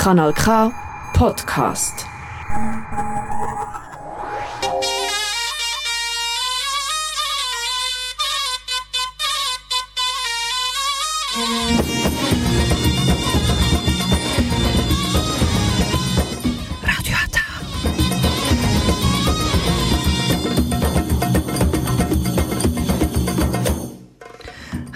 Kanal K Podcast.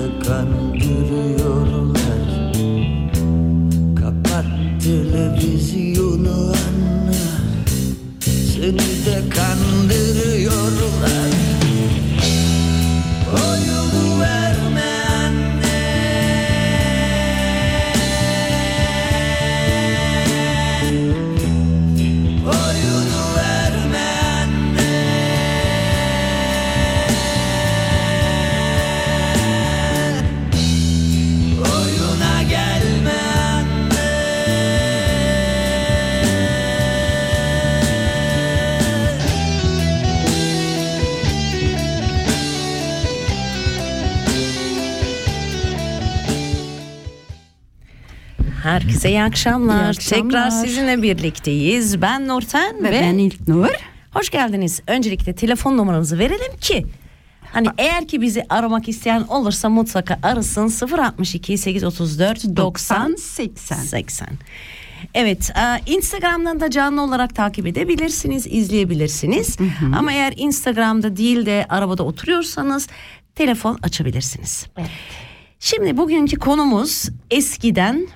Seni Herkese iyi akşamlar. İyi akşamlar. Tekrar sizinle birlikteyiz. Ben Nurten ve, Ve ben İlknur. hoş geldiniz. Öncelikle telefon numaramızı verelim ki Hani eğer ki bizi aramak isteyen olursa mutlaka arasın 062 834 90 80. 80. Evet, e, Instagram'dan da canlı olarak takip edebilirsiniz, izleyebilirsiniz. Ama eğer Instagram'da değil de arabada oturuyorsanız telefon açabilirsiniz. Şimdi bugünkü konumuz eskiden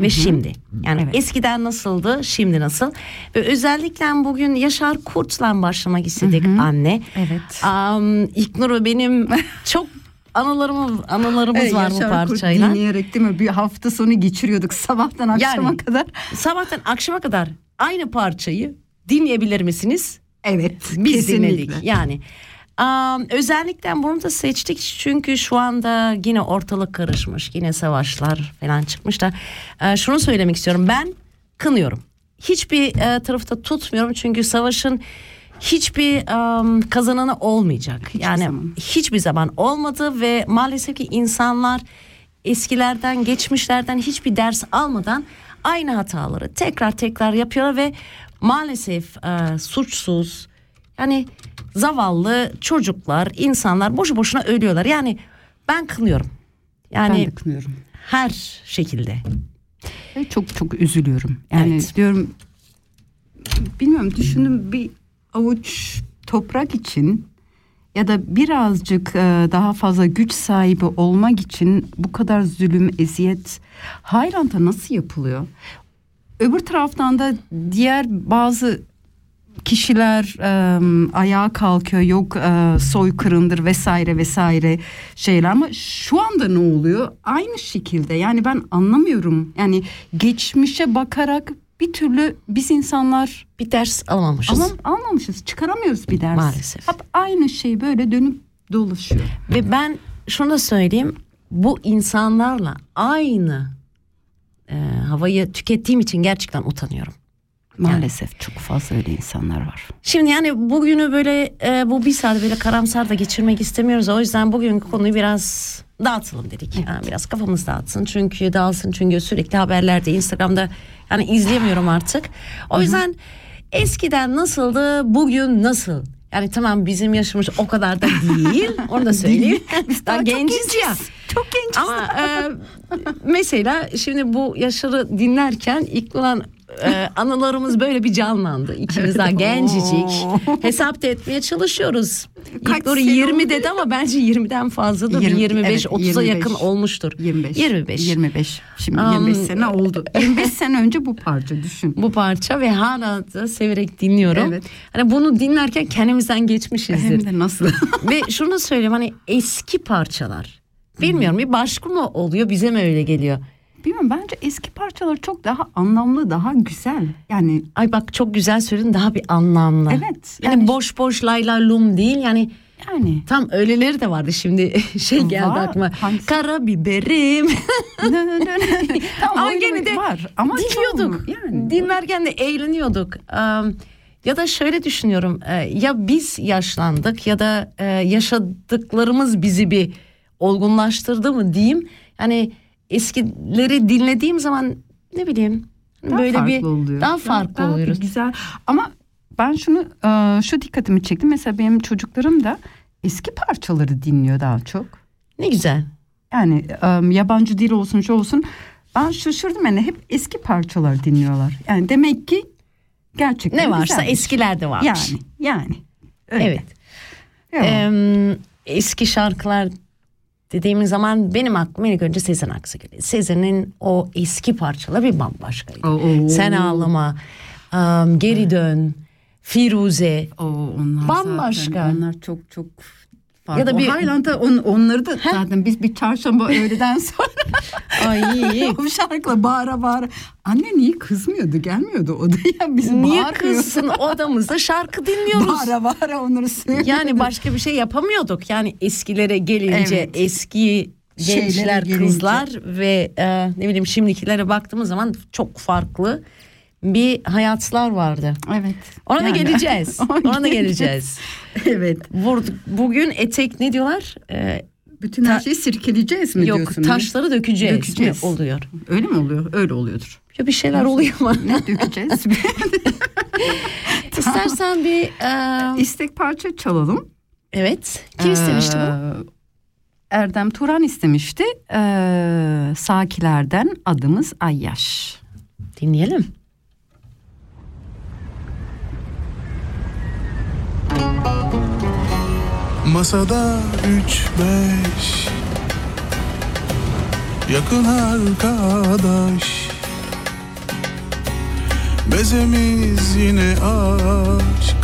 ve şimdi. Yani Evet. eskiden nasıldı, şimdi nasıl? Ve özellikle bugün Yaşar Kurt'la başlamak istedik anne. Evet. Um, İlknur benim çok anılarımız anılarımız var bu Yaşar Kurt parçayla. Dinleyerek değil mi? Bir hafta sonu geçiriyorduk sabahtan akşama Yani. kadar. Sabahtan akşama kadar aynı parçayı dinleyebilir misiniz? Evet. Biz kesinlikle. dinledik. Yani um, özellikle bunu da seçtik çünkü şu anda yine ortalık karışmış. Yine savaşlar falan çıkmış da. e, şunu söylemek istiyorum. Ben kınıyorum. Hiçbir e, tarafta tutmuyorum çünkü savaşın hiçbir um, kazananı olmayacak. yani zaman. hiçbir zaman olmadı ve maalesef ki insanlar eskilerden geçmişlerden hiçbir ders almadan aynı hataları tekrar tekrar yapıyorlar ve maalesef e, suçsuz yani zavallı çocuklar insanlar boşu boşuna ölüyorlar yani ben kınıyorum yani Ben de kınıyorum. her şekilde çok çok üzülüyorum. Yani Evet. diyorum bilmiyorum düşündüm bir avuç toprak için ya da birazcık e, daha fazla güç sahibi olmak için bu kadar zulüm, eziyet Hayranta nasıl yapılıyor? Öbür taraftan da diğer bazı kişiler e, ayağa kalkıyor yok e, soykırımdır vesaire vesaire şeyler ama şu anda ne oluyor aynı şekilde yani ben anlamıyorum yani geçmişe bakarak bir türlü biz insanlar bir ders alamamışız. alam, almamışız çıkaramıyoruz bir ders Maalesef. hep aynı şey böyle dönüp dolaşıyor Ve ben şunu da söyleyeyim. Bu insanlarla aynı e, havayı tükettiğim için gerçekten utanıyorum. Maalesef çok fazla öyle insanlar var Şimdi yani bugünü böyle e, bu bir saat böyle karamsar da geçirmek istemiyoruz. O yüzden bugün konuyu biraz dağıtalım dedik. Yani biraz kafamız dağıtsın. Çünkü dağılsın çünkü sürekli haberlerde Instagram'da yani izleyemiyorum artık. O yüzden eskiden nasıldı bugün nasıl? Yani tamam bizim yaşımız o kadar da değil. Onu da söyleyeyim. Biz daha çok genciz ya. çok genç Ama e, mesela şimdi bu Yaşar'ı dinlerken ilk olan e, anılarımız böyle bir canlandı. İkimiz daha gencecik. Hesap da etmeye çalışıyoruz. Kaç doğru sene 20 oldu? dedi ama bence 20'den fazladır. 20, 25 evet, 30'a 25. yakın olmuştur. 25 25. 25 şimdi Am, 25 sene oldu 25 sene önce bu parça düşün Bu parça ve hala da severek dinliyorum. Evet. Hani bunu dinlerken kendimizden geçmişizdir. hem de nasıl Ve şunu söyleyeyim hani eski parçalar. Bilmiyorum bir başka mı oluyor bize mi öyle geliyor? Bilmiyorum bence eski parçalar çok daha anlamlı, daha güzel. Yani Ay bak çok güzel söyledin daha bir anlamlı. Evet, Yani, yani- boş boş lay lay lum değil yani yani tam öyleleri de vardı şimdi şey geldi Var. aklıma. Hangisi? Karabiberim. tamam, Ama gene de var ama dinliyorduk. yani Dinlerken de eğleniyorduk. Um, ya da şöyle düşünüyorum. e, Ya biz yaşlandık ya da e, yaşadıklarımız bizi bir olgunlaştırdı mı diyeyim. Yani eskileri dinlediğim zaman ne bileyim daha böyle bir oluyor. daha farklı daha oluyoruz. Güzel. Ama ben şunu e, şu dikkatimi çekti. Mesela benim çocuklarım da eski parçaları dinliyor daha çok. Ne güzel. Yani e, yabancı dil olsun şu olsun. Ben şaşırdım yani hep eski parçalar dinliyorlar. Yani demek ki gerçekten Ne varsa güzelmiş. eskilerde varmış. Yani yani. Öyle. Evet. Em, eski şarkılar dediğimiz zaman benim aklıma ilk önce Sezen Aksu geliyor. Sezen'in o eski parçaları bir bambaşkaydı. Oo. Sen ağlama, em, geri dön, Firuze. O onlar Bambaşka. zaten, onlar çok çok farklı. Ya da bir- Highland'da on, onları da zaten biz bir çarşamba öğleden sonra Ay o şarkıyla bağıra bağıra. Anne niye kızmıyordu gelmiyordu odaya biz niye bağırmıyoruz. kızsın odamızda şarkı dinliyoruz. Bağıra bağıra onları söylüyordu. Yani başka bir şey yapamıyorduk. Yani eskilere gelince Evet. eski gençler, kızlar ve e, ne bileyim şimdikilere baktığımız zaman çok farklı bir hayatlar vardı. Evet. Ona da Yani- geleceğiz. Ona da geleceğiz. evet. Vurduk. Bugün etek ne diyorlar? Ee, Bütün her şeyi sirkeleyeceğiz mi yok diyorsun? taşları dökeceğiz, Dökeceğiz. mi oluyor? Öyle mi oluyor? Öyle oluyordur. Ya bir şeyler oluyor ama. Ne dökeceğiz? İstersen bir e, İstek parça çalalım. evet. Kim istemişti bu? Ee, Erdem Turan istemişti. Ee, Sakilerden adımız Ayyaş. Dinleyelim. Masada üç beş. Yakın arkadaş. Bezemiz yine aşk.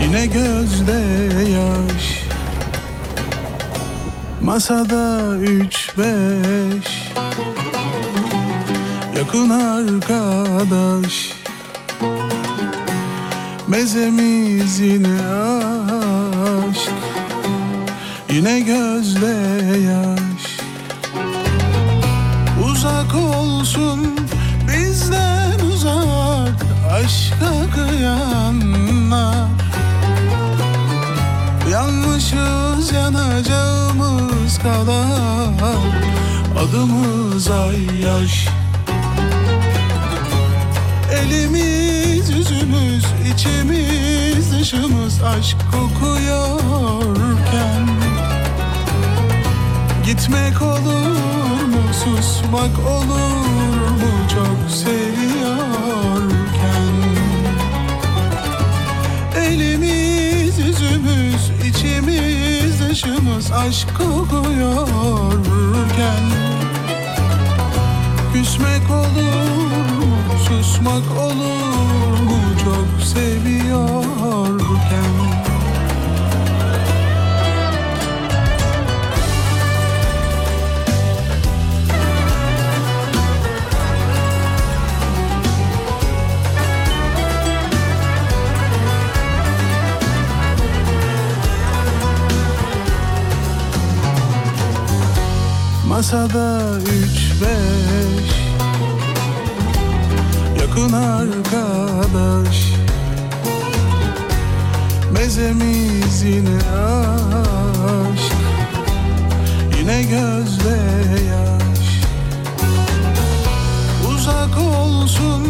Yine gözde yaş. Masada üç beş. Yakın arkadaş Mezemiz yine aşk Yine gözde yaş. Uzak olsun bizden uzak Aşka kıyanlar Yanlışız yanacağımız kadar Adımız ay yaş. Elimiz yüzümüz içimiz dışımız aşk kokuyorken. Gitmek olur mu susmak olur mu çok seviyorken? Elimiz yüzümüz içimiz dışımız aşk kokuyorken. Küsmek olur susmak olur mu? Çok seviyorken. Masada üç beş Yakın arkadaş. Mezemiz yine aşk. Yine gözde yaş. Uzak olsun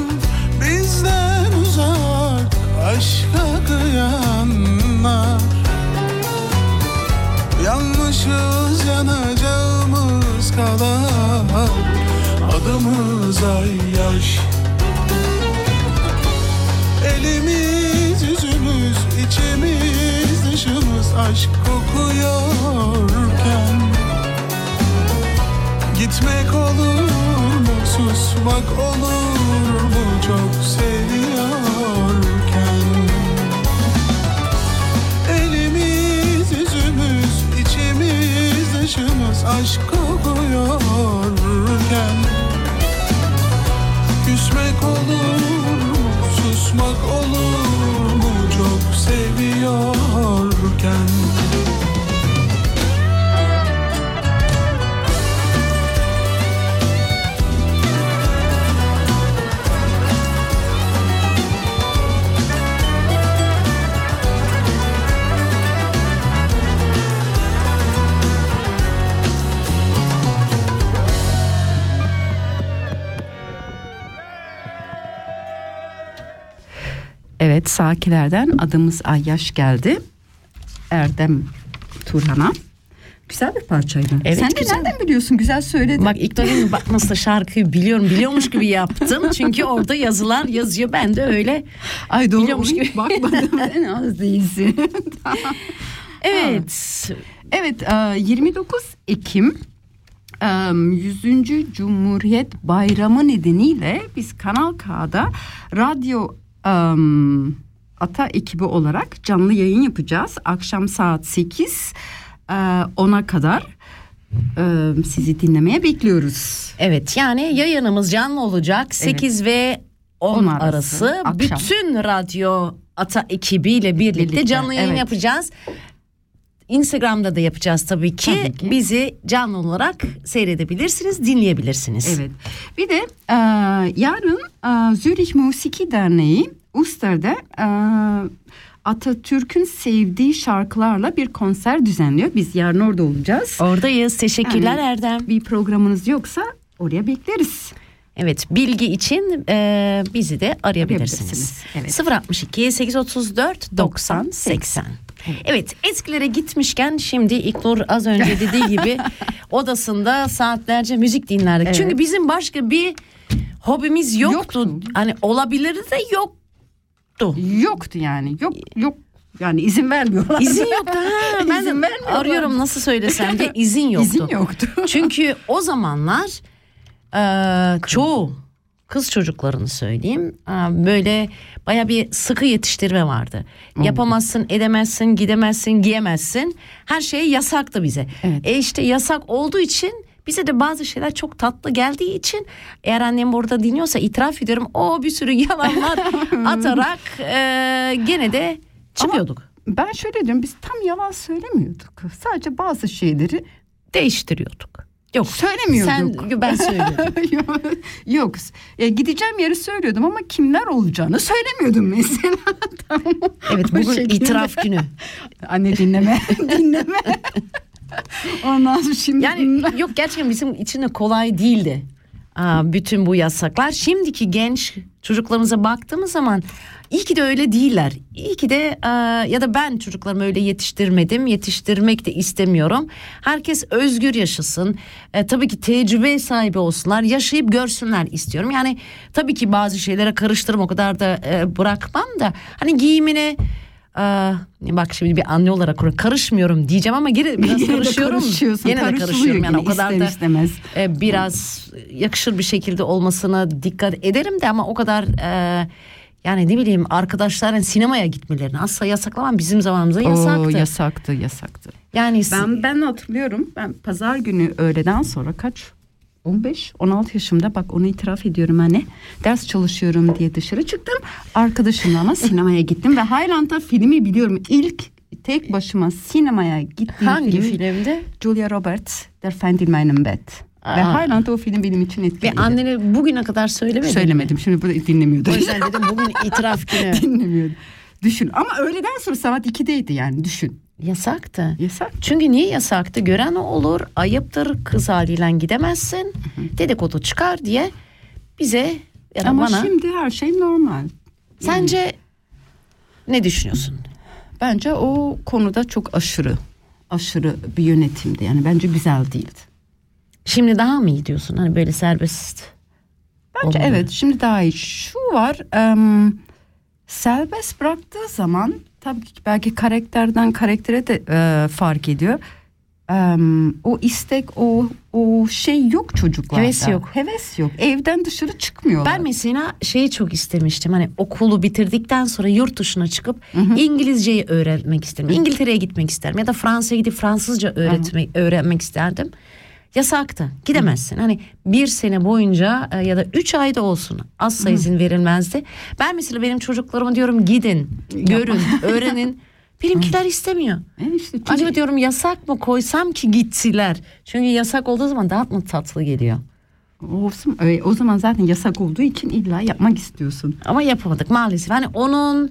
bizden uzak. Aşka kıyanlar Yanlışız yanacağımız kadar. Adımız ay yaş Elimiz yüzümüz içimiz dışımız aşk kokuyorken. Gitmek olur mu susmak olur mu çok seviyorken? Elimiz yüzümüz içimiz dışımız aşk kokuyorken. Küsmek olur susmak olur mu? Çok seviyorken Evet Sakiler'den adımız Ayyaş geldi. Erdem Turhan'a. Güzel bir parçaydı. Evet, Sen de güzel. nereden biliyorsun? Güzel söyledin. Bak ilk defa bak nasıl şarkıyı biliyorum biliyormuş gibi yaptım. Çünkü orada yazılar yazıyor. Ben de öyle. Ay doğru. biliyormuş gibi. Bakmadım. Sen az değilsin. Evet. Evet e, 29 Ekim e, 100. Cumhuriyet Bayramı nedeniyle biz Kanal K'da radyo e, ata ekibi olarak canlı yayın yapacağız. Akşam saat 8 e, 10'a kadar e, sizi dinlemeye bekliyoruz. Evet yani yayınımız canlı olacak 8 ve 10, 10 arası. arası, akşam. Bütün radyo ata ekibiyle birlikte, Birlikte, canlı yayın evet. yapacağız. Instagram'da da yapacağız tabii ki. Tabii ki. Bizi canlı olarak seyredebilirsiniz, dinleyebilirsiniz. Evet. Bir de e, yarın e, Zürich Musiki Derneği Uster'de e, Atatürk'ün sevdiği şarkılarla bir konser düzenliyor. Biz yarın orada olacağız. Oradayız. Teşekkürler Yani- Erdem. Bir programınız yoksa oraya bekleriz. Evet bilgi için e, bizi de arayabilirsiniz. Arayabilirsiniz, evet. 062 834 90 80. Evet eskilere gitmişken şimdi İknur az önce dediği gibi odasında saatlerce müzik dinlerdik. Evet. Çünkü bizim başka bir hobimiz yoktu. Yoktu. Hani olabilir de yoktu. Yoktu yani. Yok yok yani izin vermiyorlar. İzin yoktu. Ha, ben İzin de vermiyorlar. arıyorum nasıl söylesem diye izin yoktu. İzin yoktu. Çünkü o zamanlar e, çoğu kız çocuklarını söyleyeyim e, böyle baya bir sıkı yetiştirme vardı. Yapamazsın, edemezsin, gidemezsin, giyemezsin. Her şey yasaktı bize. Evet. E işte yasak olduğu için bize de bazı şeyler çok tatlı geldiği için eğer annem burada dinliyorsa itiraf ediyorum o bir sürü yalanlar atarak e, gene de çıkıyorduk. Ben şöyle diyorum biz tam yalan söylemiyorduk. Sadece bazı şeyleri Değiştiriyorduk. Yok söylemiyorduk. sen ben söylüyordum. Yok. Ya gideceğim yeri söylüyordum ama kimler olacağını söylemiyordum mesela. tamam. Evet Bu bugün şekilde. itiraf günü. Anne dinleme. dinleme. Ondan sonra şimdi Yani yok gerçekten bizim için de kolay değildi. Bütün bu yasaklar. Şimdiki genç çocuklarımıza baktığımız zaman iyi ki de öyle değiller. İyi ki de ya da ben çocuklarımı öyle yetiştirmedim. Yetiştirmek de istemiyorum. Herkes özgür yaşasın. E, tabii ki tecrübe sahibi olsunlar. Yaşayıp görsünler istiyorum. Yani tabii ki bazı şeylere karıştırım o kadar da e, bırakmam da. Hani giyimine e, bak şimdi bir anne olarak karışmıyorum diyeceğim ama gene biraz Yine de karışıyorum. karışıyorsun, Yine de karışıyorum yani o kadar ister da istemez. e, biraz yakışır bir şekilde olmasına dikkat ederim de ama o kadar e, yani ne bileyim arkadaşların sinemaya gitmelerini asla yasaklamam bizim zamanımızda yasaktı. Oo, yasaktı, yasaktı. yani Ben ben hatırlıyorum. Ben pazar günü öğleden sonra kaç 15 16 yaşımda bak onu itiraf ediyorum anne. Ders çalışıyorum diye dışarı çıktım. Arkadaşımla ama sinemaya gittim ve Highland'da filmi biliyorum. İlk tek başıma sinemaya gittiğim hangi film filmde? Julia Roberts Der Feind in meinem Bett. Ve Aa. Highland'da o film benim için Ve etkiliydi. annene bugüne kadar söylemedin. Söylemedim. Şimdi burada dinlemiyordu. O yüzden dedim bugün itiraf günü. dinlemiyordu. Düşün ama öğleden sonra saat 2'deydi yani düşün. Yasaktı. Yasak. Çünkü niye yasaktı? Gören olur, ayıptır, kız haliyle gidemezsin. Dedikodu çıkar diye bize ya da Ama bana. şimdi her şey normal. Sence ne düşünüyorsun? Bence o konuda çok aşırı aşırı bir yönetimdi. Yani bence güzel değildi. Şimdi daha mı iyi diyorsun? Hani böyle serbest. Bence Olmalı. evet şimdi daha iyi. Şu var em, serbest bıraktığı zaman tabii ki belki karakterden karaktere de e, fark ediyor. Em, o istek o o şey yok çocuklarda. Heves yok. Heves yok. Evden dışarı çıkmıyorlar. Ben mesela şeyi çok istemiştim. Hani okulu bitirdikten sonra yurt dışına çıkıp İngilizceyi öğrenmek isterim. İngiltere'ye gitmek isterim ya da Fransa'ya gidip Fransızca öğretmek öğrenmek isterdim. Yasaktı. Gidemezsin. Hani bir sene boyunca e, ya da üç ayda olsun asla izin verilmezdi. Ben mesela benim çocuklarıma diyorum gidin, görün, öğrenin. Benimkiler istemiyor. E işte çünkü- Acaba diyorum yasak mı koysam ki gittiler. Çünkü yasak olduğu zaman daha mı tatlı geliyor. Olsun. O zaman zaten yasak olduğu için illa yapmak istiyorsun. Ama yapamadık maalesef. Hani onun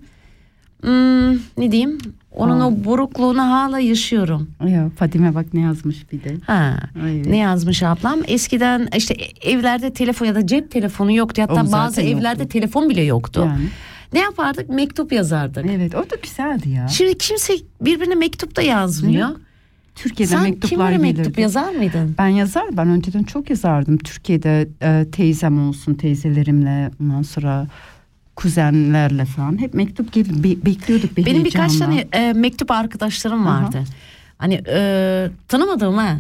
hmm, ne diyeyim? Onun o burukluğunu hala yaşıyorum. Ya Fadime bak ne yazmış bir de. Ha. Evet. Ne yazmış ablam? Eskiden işte evlerde telefon ya da cep telefonu yoktu. Hatta O zaten bazı evlerde yoktu. telefon bile yoktu. Yani. Ne yapardık? Mektup yazardık. Evet o da güzeldi ya. Şimdi kimse birbirine mektup da yazmıyor. Türkiye'de Sen mektuplar kimlere mektup gelirdi. yazar mıydın? Ben yazar, ben önceden çok yazardım. Türkiye'de e, teyzem olsun, teyzelerimle, ondan sonra kuzenlerle falan hep mektup gelip be- bekliyorduk bir Benim birkaç tane e, mektup arkadaşlarım Aha. vardı. Hani e, tanımadığım ha.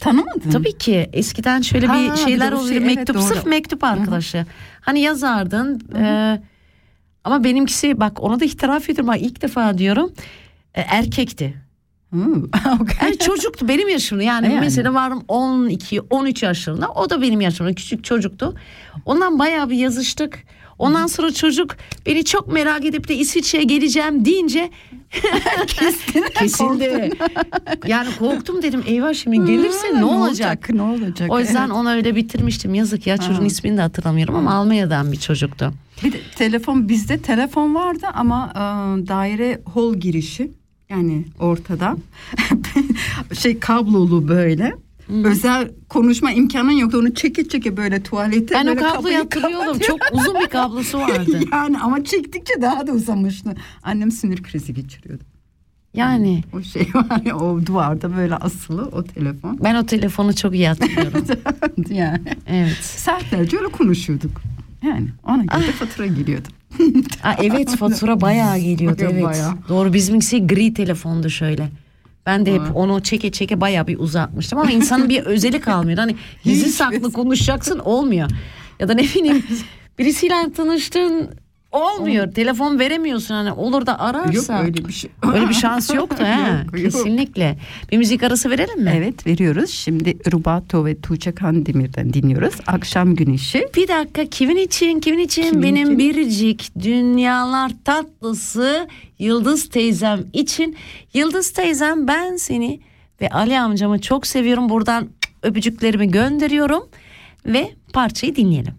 Tanımadın? Tabii ki eskiden şöyle Ha, bir bir şeyler o oluyor. şey, evet, mektup doğru. sırf mektup arkadaşı. Hani yazardın. e, ama benimkisi bak ona da itiraf ediyorum. ha, ilk defa diyorum. e, erkekti. Hı, okey. Yani çocuktu benim yaşımda. Yani, Yani. mesela varım 12 13 yaşlarında. O da benim yaşımda küçük çocuktu. Ondan bayağı bir yazıştık. Ondan sonra çocuk beni çok merak edip de İsviçre'ye geleceğim deyince kesildi. yani korktum dedim eyvah şimdi gelirse ne olacak? Ne olacak? O yüzden Evet. onu öyle bitirmiştim. Yazık ya çocuğun Ha. ismini de hatırlamıyorum ama Almanya'dan bir çocuktu. Bir de telefon bizde telefon vardı ama e, daire hol girişi yani ortada şey kablolu böyle. Özel konuşma imkanın yoktu. Onu çeke çeke böyle tuvalete Ben o böyle kabloyu kapıyı hatırlıyorum. Çok uzun bir kablosu vardı. yani ama çektikçe daha da uzamıştı. Annem sinir krizi geçiriyordu. Yani O şey var ya o duvarda böyle asılı o telefon. ben o telefonu çok iyi hatırlıyorum. yani evet. saatlerce öyle konuşuyorduk. Yani ona göre de fatura geliyordu. Aa, evet fatura bayağı geliyordu evet. bayağı. Doğru bizimkisi gri telefondu şöyle. Ben de hep Aa. onu çeke çeke bayağı bir uzatmıştım ama insanın bir özeli kalmıyor. Hani gizli saklı konuşacaksın olmuyor. Ya da ne bileyim birisiyle tanıştın olmuyor. Telefon veremiyorsun hani olur da ararsa. Yok öyle bir şey. Öyle bir şans yoktu ha. Yok, yok. Kesinlikle. Bir müzik arası verelim mi? Evet veriyoruz. Şimdi Rubato ve Tuğçe Kandemir'den dinliyoruz. Akşam Güneşi. Bir dakika kimin için kimin için Kimin benim için? biricik dünyalar tatlısı Yıldız teyzem için Yıldız teyzem ben seni ve Ali amcamı çok seviyorum buradan öpücüklerimi gönderiyorum ve parçayı dinleyelim.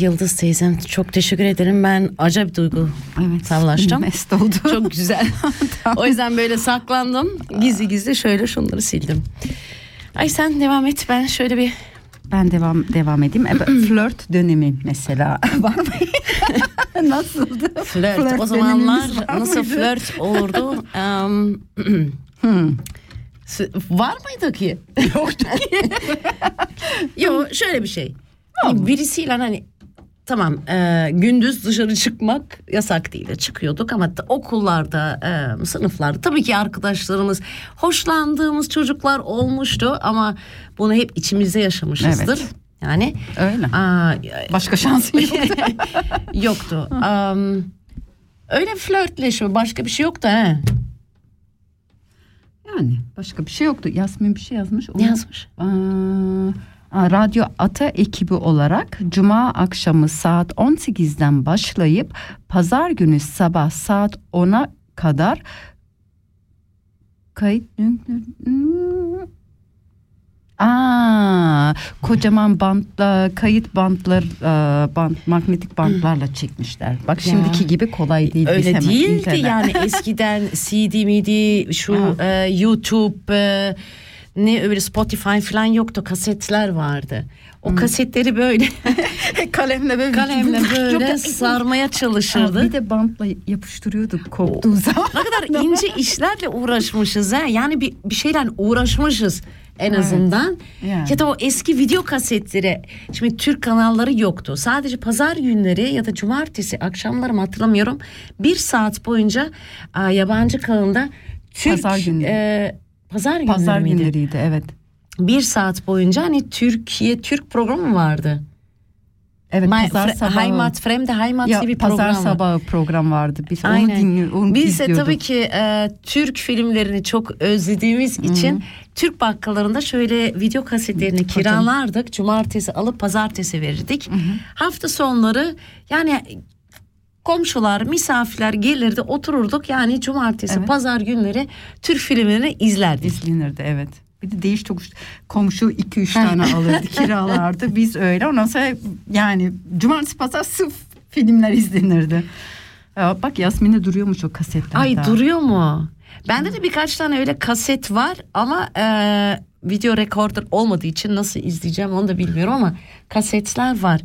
Yıldız teyzem çok teşekkür ederim. Ben acayip duygu Evet. sallaştım. Mest oldu. Çok güzel. o yüzden böyle saklandım. Gizli gizli şöyle şunları sildim. Ay sen devam et. Ben şöyle bir Ben devam devam edeyim. E, flört dönemi mesela var mı? Nasıldı? flört. Flört o zamanlar nasıl flört olurdu? S- var mıydı ki? Yoktu ki. Yok şöyle bir şey. Hani birisiyle hani tamam e, gündüz dışarı çıkmak yasak değildi. Çıkıyorduk ama okullarda, e, sınıflarda tabii ki arkadaşlarımız, hoşlandığımız çocuklar olmuştu ama bunu hep içimizde yaşamışızdır. Evet. Yani Öyle. aa, Başka şansın yok. yoktu. Am, öyle flörtleşme başka bir şey yoktu he. Yani başka bir şey yoktu. Yasmin bir şey yazmış. Onu- Ne yazmış? Aa, Radyo Ata ekibi olarak Cuma akşamı saat 18'den başlayıp Pazar günü sabah saat 10'a kadar kayıt Aa, kocaman bantla kayıt bantlar bant magnetik bantlarla çekmişler. Bak şimdiki gibi kolay değil. Öyle hemen değildi internet- yani eskiden CD miydi şu e, YouTube e, ne öyle Spotify falan yoktu kasetler vardı. O kasetleri böyle kalemle böyle kalemle böyle sarmaya Aa, bir çalışırdı. de bantla yapıştırıyorduk koptuğu zaman. Ne kadar ince işlerle uğraşmışız ha. Yani bir, bir şeyle uğraşmışız en azından. Yani. Ya da o eski video kasetleri. Şimdi Türk kanalları yoktu. Sadece pazar günleri ya da cumartesi akşamları mı hatırlamıyorum. Bir saat boyunca aa, yabancı kanalında Türk Pazar günleri. e, pazar günleri Pazar miydi? günleriydi evet. Bir saat boyunca hani Türkiye Türk programı vardı. Evet My, pazar Fre- sabahı. Heimat Fremde Heimat ya, bir pazar program var. sabahı program vardı. Biz onu Aynen. dinliyor, onu Biz de tabii ki e, Türk filmlerini çok özlediğimiz için Türk bakkallarında şöyle video kasetlerini kiralardık. Cumartesi alıp pazartesi verirdik. Hafta sonları yani komşular, misafirler gelirdi otururduk. Yani cumartesi, Evet. pazar günleri Türk filmlerini izlerdik. izlenirdi evet. Bir de değiş tokuş komşu iki üç tane alırdı kiralardı. Biz öyle ondan sonra yani cumartesi pazar sırf filmler izlenirdi. Bak Yasmin'de duruyormuş o kasetler. Ay daha. duruyor mu? Bende de birkaç tane öyle kaset var ama e, video recorder olmadığı için nasıl izleyeceğim onu da bilmiyorum ama kasetler var.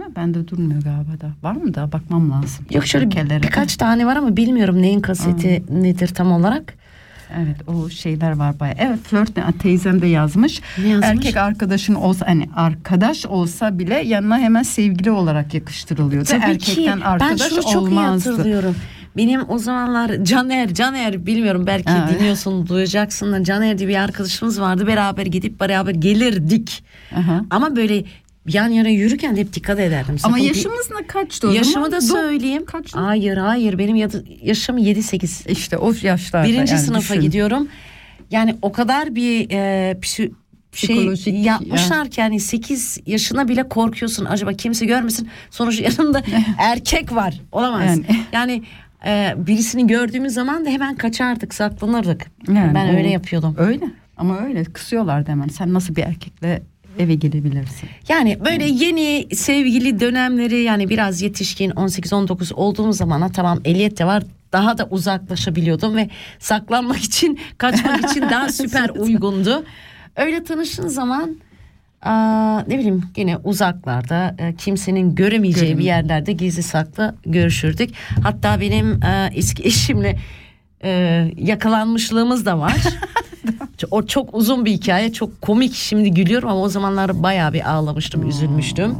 Ben Bende durmuyor galiba da. Var mı da bakmam lazım. Yok şöyle Ülkelere. birkaç tane var ama bilmiyorum neyin kaseti nedir tam olarak. Evet o şeyler var baya. Evet flört ne teyzem de yazmış. Ne yazmış? Erkek arkadaşın olsa hani arkadaş olsa bile yanına hemen sevgili olarak yakıştırılıyordu. Tabii Erkekten ki arkadaş ben şunu çok iyi olmazdı. hatırlıyorum. Benim o zamanlar Caner, Caner bilmiyorum belki Ha. dinliyorsun duyacaksın da Caner diye bir arkadaşımız vardı. Beraber gidip beraber gelirdik. Aha. Ama böyle yan yana yürürken de hep dikkat ederdim. Ama Sakın bir- yaşımız ne kaçtı o Yaşımı zaman? da söyleyeyim. Kaç? Hayır hayır benim yadı- yaşım 7-8. İşte o yaşlarda. Birinci yani sınıfa düşün. gidiyorum. Yani o kadar bir e, psi- şey Psikolojik yapmışlar ki yani 8 yaşına bile korkuyorsun acaba kimse görmesin. Sonuç yanında erkek var. Olamaz. Yani, Yani. e, birisini gördüğümüz zaman da hemen kaçardık, saklanırdık. Yani ben o- öyle yapıyordum. Öyle ama öyle kısıyorlardı hemen. Sen nasıl bir erkekle eve gelebilirsin? Yani böyle yeni sevgili dönemleri yani biraz yetişkin 18-19 olduğumuz zaman tamam ehliyet de var daha da uzaklaşabiliyordum ve saklanmak için kaçmak için daha süper uygundu. Öyle tanıştığın zaman aa, ne bileyim yine uzaklarda e, kimsenin göremeyeceği bir yerlerde gizli saklı görüşürdük. Hatta benim e, eski eşimle e, yakalanmışlığımız da var. o çok uzun bir hikaye çok komik şimdi gülüyorum ama o zamanlar bayağı bir ağlamıştım üzülmüştüm.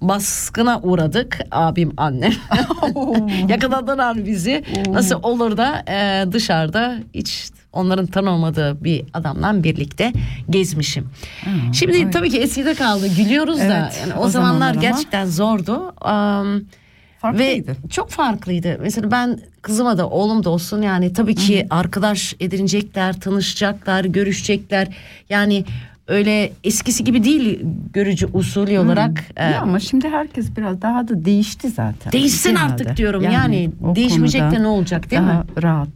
Baskına uğradık abim annem. Yakaladılar bizi. Nasıl olur da e, dışarıda hiç onların tanımadığı bir adamla birlikte gezmişim. Şimdi tabii ki eskide kaldı gülüyoruz da Evet, yani o, o zamanlar zamanlar ama- gerçekten zordu. Am, Farklıydı. ve çok farklıydı. Mesela ben kızıma da oğlum da olsun yani tabii ki arkadaş edinecekler, tanışacaklar, görüşecekler. Yani öyle eskisi gibi değil görücü usulü olarak. e, Ya ama şimdi herkes biraz daha da değişti zaten. Değişsin Genelde. artık diyorum. Yani o değişmeyecek de ne olacak, değil mi? daha rahat,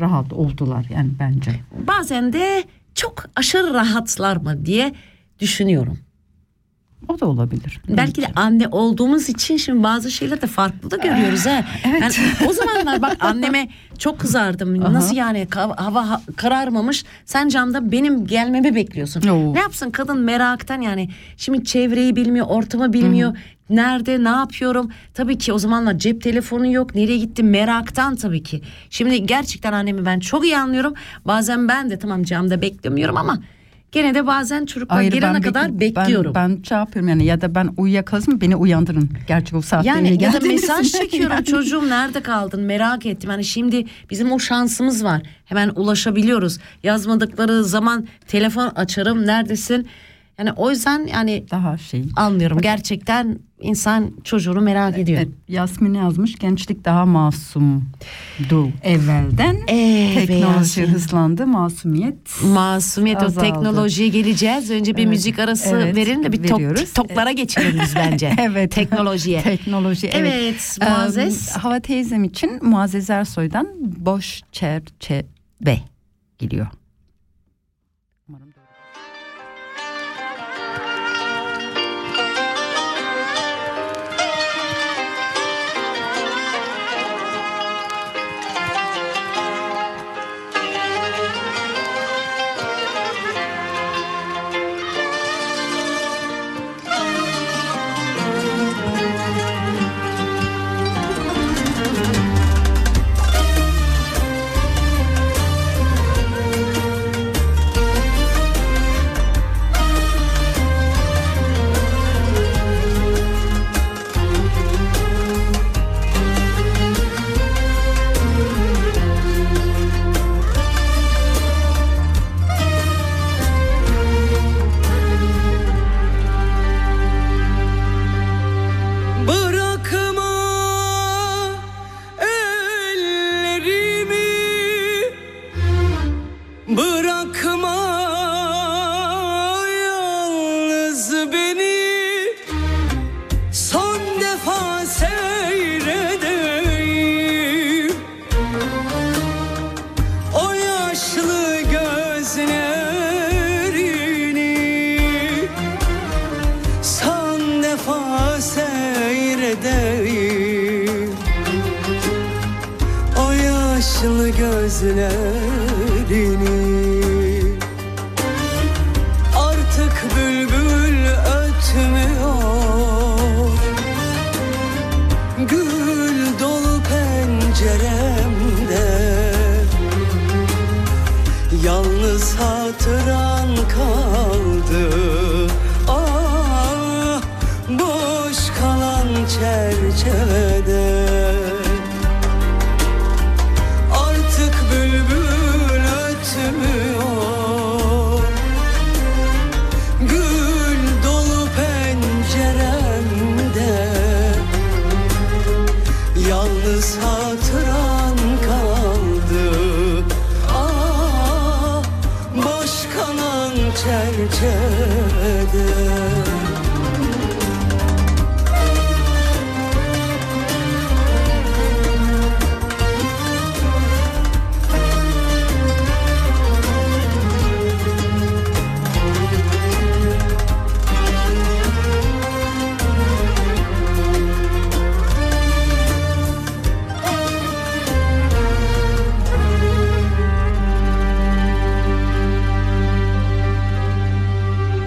rahat oldular yani bence. bazen de çok aşırı rahatlar mı diye düşünüyorum. O da olabilir. Belki de anne olduğumuz için şimdi bazı şeyler de farklı da görüyoruz ha. evet. Yani o zamanlar bak anneme çok kızardım. Nasıl yani hava ha- kararmamış. Sen camda benim gelmemi bekliyorsun. Oo. Ne yapsın kadın meraktan yani. Şimdi çevreyi bilmiyor, ortamı bilmiyor. Nerede, ne yapıyorum? Tabii ki o zamanlar cep telefonu yok. Nereye gittim meraktan tabii ki. Şimdi gerçekten annemi ben çok iyi anlıyorum. Bazen ben de tamam camda beklemiyorum ama gene de bazen çocuklar Hayır, gelene ben kadar bekle- bekliyorum. Ben, ben şey yapıyorum yani ya da ben uyuyakalırsam beni uyandırın. Gerçi o saatte Yani ya da mesaj çekiyorum Yani. çocuğum nerede kaldın merak ettim. Hani şimdi bizim o şansımız var. Hemen ulaşabiliyoruz. Yazmadıkları zaman telefon açarım neredesin? Yani o yüzden yani Daha şey. anlıyorum gerçekten insan çocuğunu merak ediyor. Evet, Yasmin yazmış gençlik daha masumdu evvelden. Evet, Teknoloji Yasmin. hızlandı masumiyet. Masumiyet o Azaldı. teknolojiye geleceğiz. Önce bir Evet, müzik arası evet, verin de bir veriyoruz. Geçelim biz bence. Evet. Teknolojiye. Teknoloji evet. Evet, Muazzez. Ee, Hava teyzem için Muazzez Ersoy'dan boş çerçeve geliyor.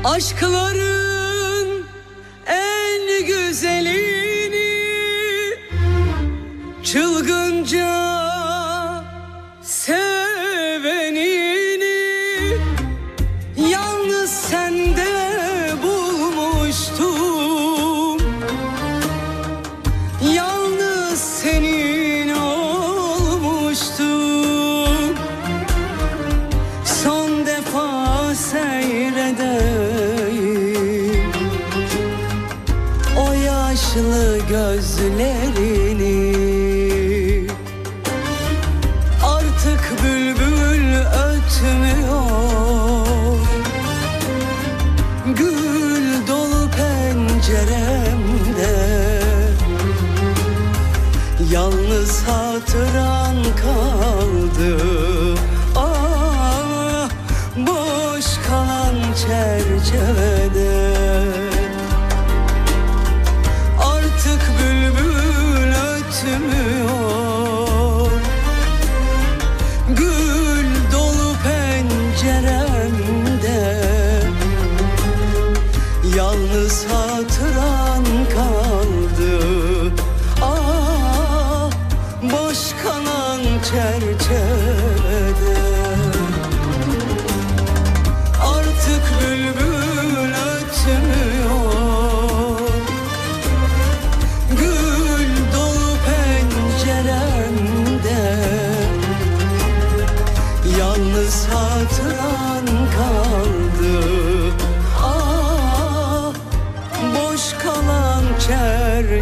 Aşkların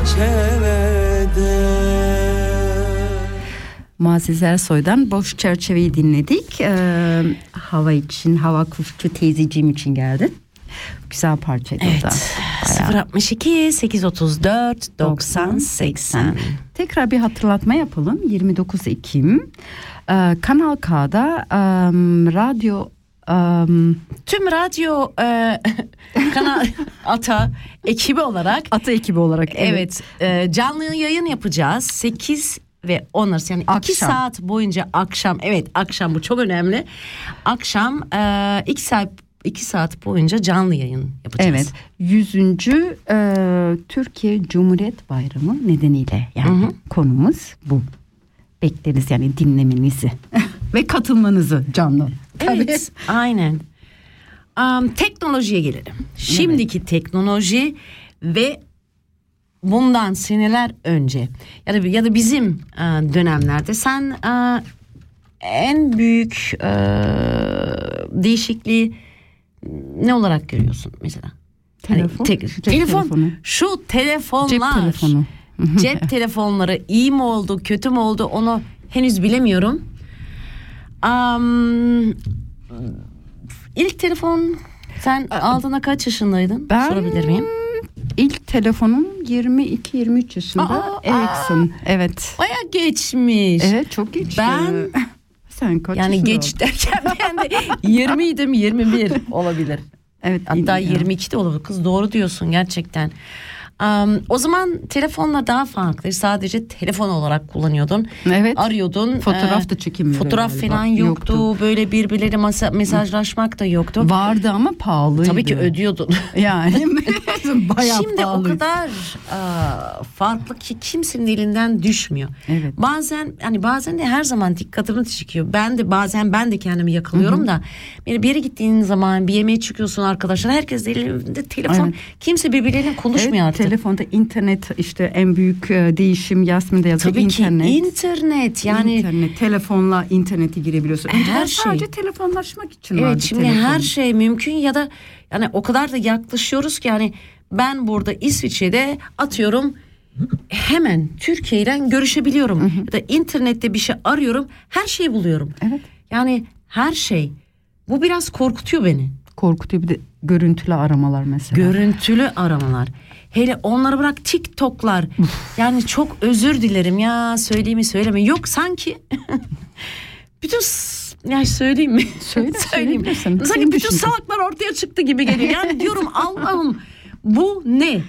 çerçevede Muazzez Ersoy'dan Boş Çerçeveyi dinledik. Ee, hava için, hava kuşçu teyzeciğim için geldi. Güzel parçaydı o da. Bayağı. 062 834 90 80. Tekrar bir hatırlatma yapalım. 29 Ekim e, Kanal K'da e, radyo e, Tüm radyo e, kanal ata ekibi olarak Ata ekibi olarak evet, e, canlı yayın yapacağız. 8 ve 10 arası yani 2 Akşam. saat boyunca akşam evet akşam bu çok önemli. Akşam 2 saat 2 saat boyunca canlı yayın yapacağız. Evet 100. e, Türkiye Cumhuriyet Bayramı nedeniyle yani konumuz bu. Bekleriz yani dinlemenizi ve katılmanızı canlı. Evet, aynen. Am, teknolojiye gelelim. Şimdiki teknoloji ve bundan seneler önce ya da ya da bizim e, dönemlerde sen e, en büyük e, değişikliği ne olarak görüyorsun mesela? Hani Telefon, tek- cep telefon, telefonu. şu telefonlar, Cep telefonu. cep telefonları iyi mi oldu, kötü mü oldu onu henüz bilemiyorum. Am, ilk telefon sen aldığında kaç yaşındaydın? Ben- Sorabilir miyim? İlk telefonum 22-23 yaşında Aa, Ericsson. Evet. Baya geçmiş. Evet çok geç. Ben- sen kaç yani geç oldun? derken ben de 20 idim 21 olabilir. Evet. Hatta ya. 22 de olabilir. Kız doğru diyorsun gerçekten. Am, o zaman telefonla daha farklı. Sadece telefon olarak kullanıyordun. Evet. Arıyordun. Fotoğraf Ee, da çekilmiyordu Fotoğraf galiba. falan yoktu. Böyle birbirleri masa, mesajlaşmak da yoktu. Vardı ama pahalıydı. Tabii ki ödüyordun. Yani bayağı Şimdi pahalı. o kadar aa, farklı ki kimsenin elinden düşmüyor. Evet. Bazen hani bazen de her zaman dikkatimi çekiyor. Ben de bazen ben de kendimi yakalıyorum da böyle bir yere gittiğin zaman bir yemeğe çıkıyorsun arkadaşlar herkes elinde telefon. Evet. Kimse birbirleriyle konuşmuyor Evet, artık. Telefonda internet işte en büyük e, değişim Yasmin de yazdı. Tabii internet. ki internet yani internet, telefonla internete girebiliyorsun. Her Her şey. Sadece telefonlaşmak için Evet vardı şimdi telefon. her şey mümkün ya da yani o kadar da yaklaşıyoruz ki yani ben burada İsviçre'de atıyorum hemen Türkiye ile görüşebiliyorum. Ya da internette bir şey arıyorum her şeyi buluyorum. Evet. Yani her şey. Bu biraz korkutuyor beni. Korkutuyor bir de görüntülü aramalar mesela. Görüntülü aramalar. Hele onları bırak TikTok'lar. yani çok özür dilerim ya söyleyeyim mi söyleme. Yok sanki bütün ya söyleyeyim mi? Söyle, söyleyebilirsin. Sanki bütün düşüncen. salaklar ortaya çıktı gibi geliyor. Yani diyorum Allah'ım bu ne?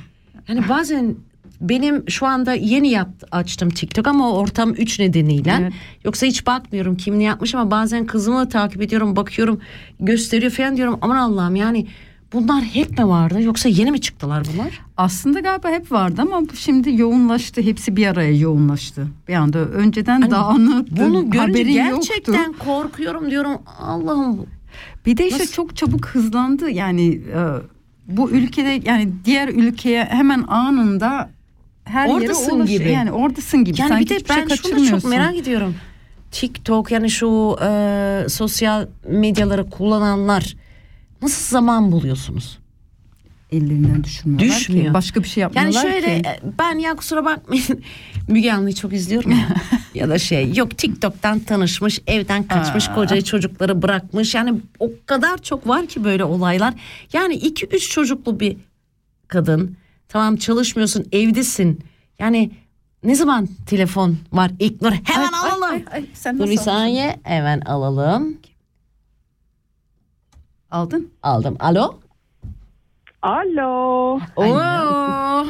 Yani bazen benim şu anda yeni yaptı, açtım TikTok ama o ortam 3 nedeniyle. Evet. Yoksa hiç bakmıyorum kim ne yapmış ama bazen kızımı takip ediyorum bakıyorum gösteriyor falan diyorum aman Allah'ım yani bunlar hep mi vardı yoksa yeni mi çıktılar bunlar? Aslında galiba hep vardı ama şimdi yoğunlaştı. Hepsi bir araya yoğunlaştı. Bir anda önceden dağınıktı. Bunu görünce gerçekten yoktu. korkuyorum diyorum Allah'ım Bir de işte Nasıl? çok çabuk hızlandı. Yani e, bu ülkede yani diğer ülkeye hemen anında her Oradasın yere gibi. Yani oradasın gibi. Yani Sanki bir de şey ben şunu da çok merak ediyorum. TikTok yani şu e, sosyal medyaları kullananlar nasıl zaman buluyorsunuz? Ellerinden düşürmüyorlar Düşmüyor. ki. Başka bir şey Yani yapmıyorlar şöyle ki. e, ben ya kusura bakmayın Müge Anlı'yı çok izliyorum ya. ya da şey yok TikTok'tan tanışmış evden kaçmış kocayı çocukları bırakmış yani o kadar çok var ki böyle olaylar. Yani iki üç çocuklu bir kadın tamam çalışmıyorsun evdesin yani ne zaman telefon var İlknur? Hemen Ay, alalım. ay, ay, sen Dur bir saniye hemen alalım. Aldın? Aldım. Alo. Alo. Oo.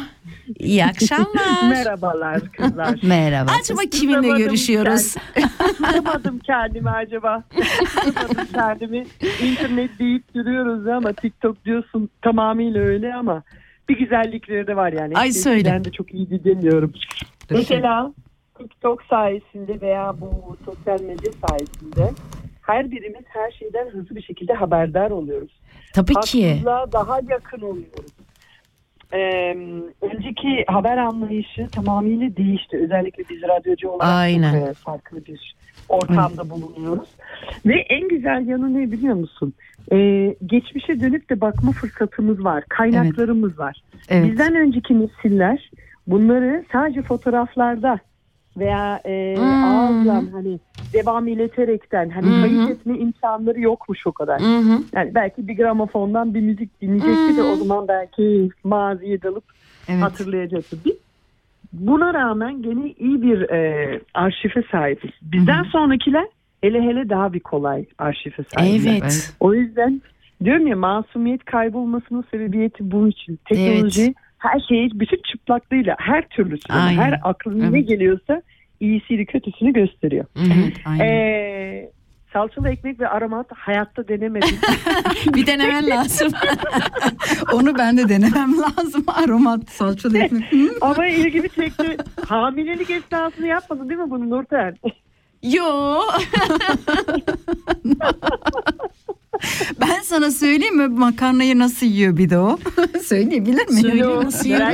İyi akşamlar. Merhabalar kızlar. Merhaba. Acaba kiminle Tutamadım görüşüyoruz? Tutamadım kendimi acaba. Tutamadım kendimi. İnternet deyip duruyoruz ama TikTok diyorsun tamamıyla öyle ama bir güzellikleri de var yani. Ay, söyle. de çok iyi dinlemiyorum. Mesela TikTok sayesinde veya bu sosyal medya sayesinde her birimiz her şeyden hızlı bir şekilde haberdar oluyoruz. Tabii ki. haksızlığa daha yakın oluyoruz. Ee, önceki haber anlayışı tamamıyla değişti. Özellikle biz radyocu olarak Aynen. çok, e, farklı bir ortamda bulunuyoruz. Ve en güzel yanı ne biliyor musun? Ee, geçmişe dönüp de bakma fırsatımız var. Kaynaklarımız var. Evet. Bizden önceki nesiller bunları sadece fotoğraflarda veya e, Hmm. ağızdan hani devam ileterekten hani Hı hı. kayıt etme imkanları yokmuş o kadar. Hı hı. Yani belki bir gramofondan bir müzik dinleyecekti de o zaman belki maziye dalıp Evet. hatırlayacaktı. Biz buna rağmen gene iyi bir e, arşife sahibiz. Bizden sonrakiler hele hele daha bir kolay arşife sahipler. Evet. Evet. O yüzden diyorum ya masumiyet kaybolmasının sebebiyeti bunun için. Teknoloji her şeyi bütün çıplaklığıyla her türlüsü Aynen. her aklına ne Evet. geliyorsa iyisiyle kötüsünü gösteriyor. Evet, aynen. Ee, salçalı ekmek ve aromat hayatta denemedim. Bir denemen lazım. Onu ben de denemem lazım. Aromat salçalı ekmek. Ama ilgimi çekti. Hamilelik esnasında yapmadın değil mi bunu Nurten? Yo. Ben sana söyleyeyim mi makarnayı nasıl yiyor bir de o? Söyleyebilir miyim? Söyle. Nasıl yiyor?